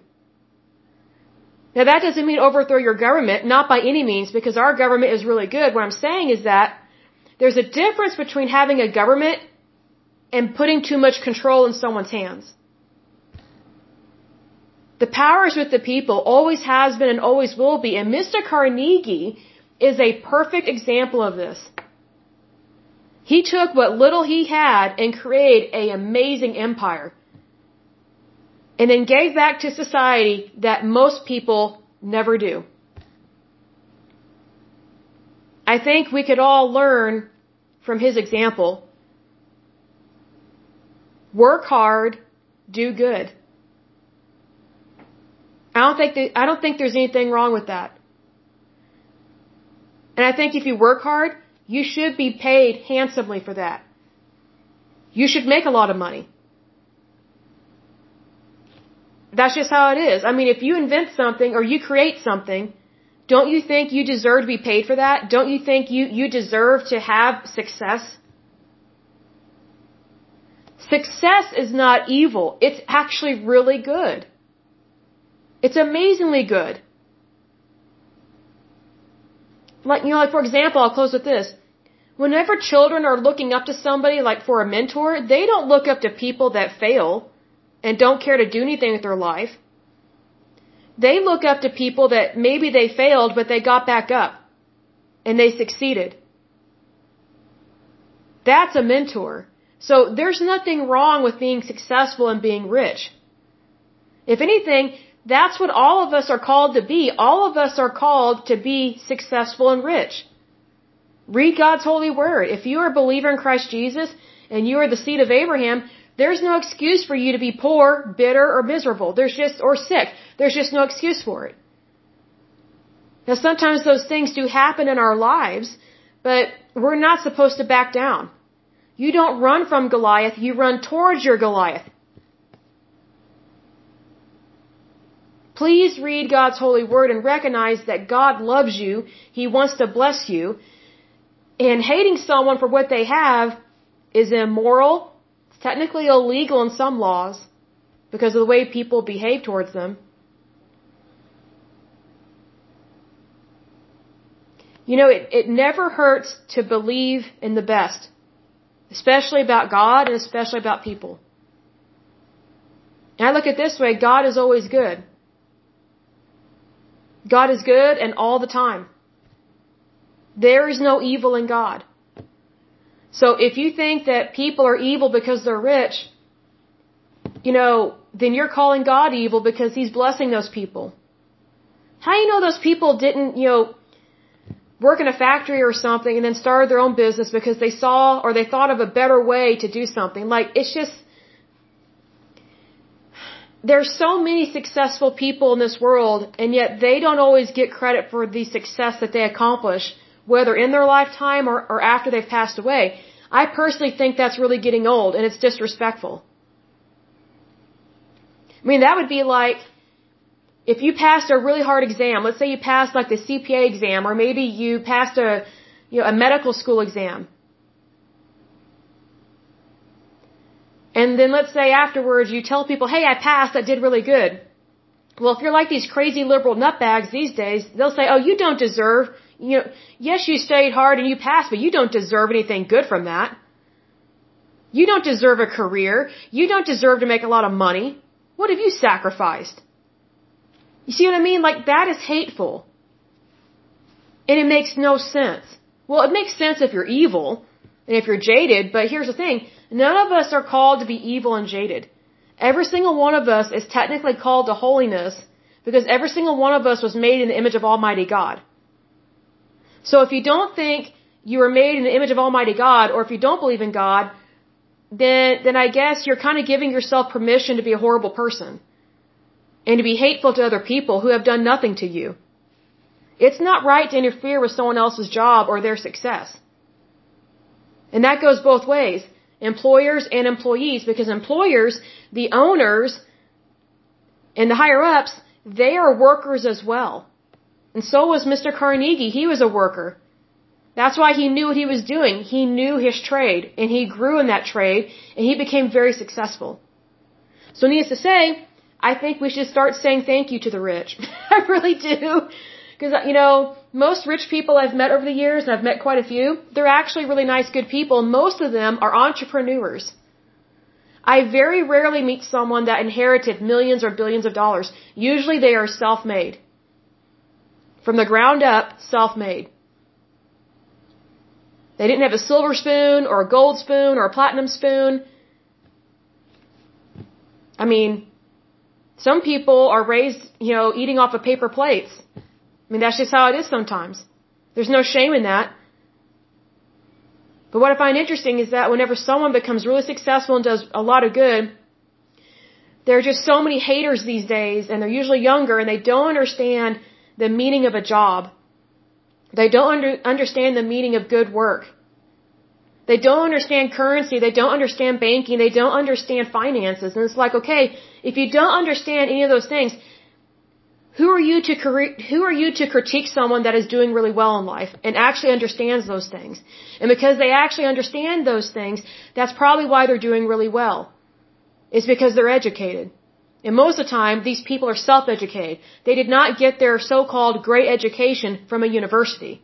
Now that doesn't mean overthrow your government, not by any means, because our government is really good. What I'm saying is that there's a difference between having a government and putting too much control in someone's hands. The power is with the people, always has been and always will be. And Mr. Carnegie is a perfect example of this. He took what little he had and created an amazing empire. And then gave back to society that most people never do. I think we could all learn from his example. Work hard, do good. I don't think that, I don't think there's anything wrong with that. And I think if you work hard, you should be paid handsomely for that. You should make a lot of money. That's just how it is. I mean, if you invent something or you create something, don't you think you deserve to be paid for that? Don't you think you, you deserve to have success? Success is not evil. It's actually really good. It's amazingly good. Like, you know, like for example, I'll close with this. Whenever children are looking up to somebody like for a mentor, they don't look up to people that fail and don't care to do anything with their life. They look up to people that maybe they failed, but they got back up and they succeeded. That's a mentor. So there's nothing wrong with being successful and being rich. If anything, that's what all of us are called to be. All of us are called to be successful and rich. Read God's holy word. If you are a believer in Christ Jesus and you are the seed of Abraham, there's no excuse for you to be poor, bitter, or miserable. There's just, or sick. There's just no excuse for it. Now sometimes those things do happen in our lives, but we're not supposed to back down. You don't run from Goliath, you run towards your Goliath. Please read God's holy word and recognize that God loves you. He wants to bless you. And hating someone for what they have is immoral. It's technically illegal in some laws because of the way people behave towards them. You know, it, it never hurts to believe in the best, especially about God and especially about people. And I look at this way God is always good. God is good and all the time. There is no evil in God. So if you think that people are evil because they're rich, you know, then you're calling God evil because He's blessing those people. How do you know those people didn't, you know, work in a factory or something and then started their own business because they saw or they thought of a better way to do something? Like, it's just, there's so many successful people in this world and yet they don't always get credit for the success that they accomplish whether in their lifetime or, or after they've passed away. I personally think that's really getting old and it's disrespectful. I mean, that would be like if you passed a really hard exam, let's say you passed like the CPA exam or maybe you passed a you know, a medical school exam. And then let's say afterwards you tell people, "Hey, I passed. I did really good." Well, if you're like these crazy liberal nutbags these days, they'll say, "Oh, you don't deserve you know, yes, you studied hard and you passed, but you don't deserve anything good from that. You don't deserve a career. You don't deserve to make a lot of money. What have you sacrificed? You see what I mean? Like, that is hateful. And it makes no sense. Well, it makes sense if you're evil and if you're jaded, but here's the thing. None of us are called to be evil and jaded. Every single one of us is technically called to holiness because every single one of us was made in the image of Almighty God. So if you don't think you were made in the image of Almighty God, or if you don't believe in God, then, then I guess you're kind of giving yourself permission to be a horrible person. And to be hateful to other people who have done nothing to you. It's not right to interfere with someone else's job or their success. And that goes both ways. Employers and employees, because employers, the owners, and the higher ups, they are workers as well. And so was Mr. Carnegie. He was a worker. That's why he knew what he was doing. He knew his trade and he grew in that trade and he became very successful. So needless to say, I think we should start saying thank you to the rich. I really do. Because, you know, most rich people I've met over the years, and I've met quite a few, they're actually really nice, good people. Most of them are entrepreneurs. I very rarely meet someone that inherited millions or billions of dollars. Usually they are self-made. From the ground up, self-made. They didn't have a silver spoon or a gold spoon or a platinum spoon. I mean, some people are raised, you know, eating off of paper plates. I mean, that's just how it is sometimes. There's no shame in that. But what I find interesting is that whenever someone becomes really successful and does a lot of good, there are just so many haters these days, and they're usually younger, and they don't understand the meaning of a job. They don't under, understand the meaning of good work. They don't understand currency. They don't understand banking. They don't understand finances. And it's like, okay, if you don't understand any of those things, who are you to who are you to critique someone that is doing really well in life and actually understands those things? And because they actually understand those things, that's probably why they're doing really well. It's because they're educated. And most of the time, these people are self-educated. They did not get their so-called great education from a university.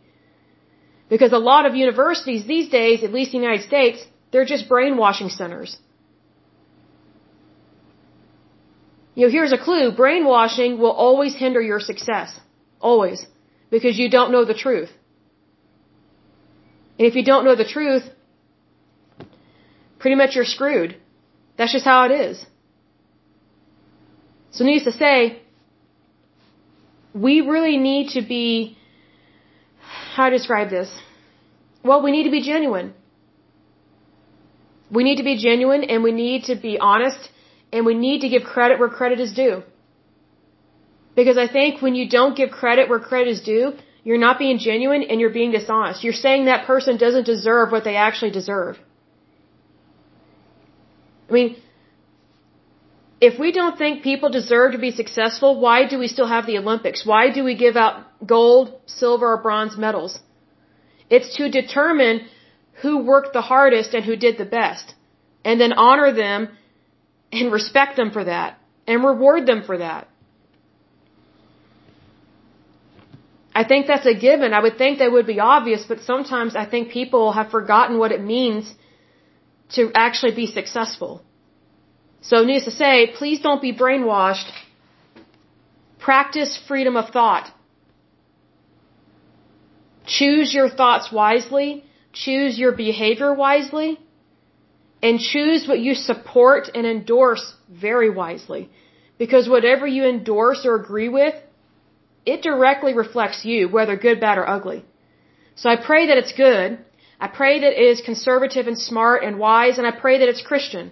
Because a lot of universities these days, at least in the United States, they're just brainwashing centers. You know, here's a clue. Brainwashing will always hinder your success. Always. Because you don't know the truth. And if you don't know the truth, pretty much you're screwed. That's just how it is. So needless to say, we really need to be, how to describe this? Well, we need to be genuine. We need to be genuine and we need to be honest and we need to give credit where credit is due. Because I think when you don't give credit where credit is due, you're not being genuine and you're being dishonest. You're saying that person doesn't deserve what they actually deserve. I mean, if we don't think people deserve to be successful, why do we still have the Olympics? Why do we give out gold, silver, or bronze medals? It's to determine who worked the hardest and who did the best. And then honor them and respect them for that and reward them for that. I think that's a given. I would think that would be obvious, but sometimes I think people have forgotten what it means to actually be successful. So needless to say, please don't be brainwashed. Practice freedom of thought. Choose your thoughts wisely. Choose your behavior wisely and choose what you support and endorse very wisely. Because whatever you endorse or agree with, it directly reflects you, whether good, bad, or ugly. So I pray that it's good. I pray that it is conservative and smart and wise, and I pray that it's Christian.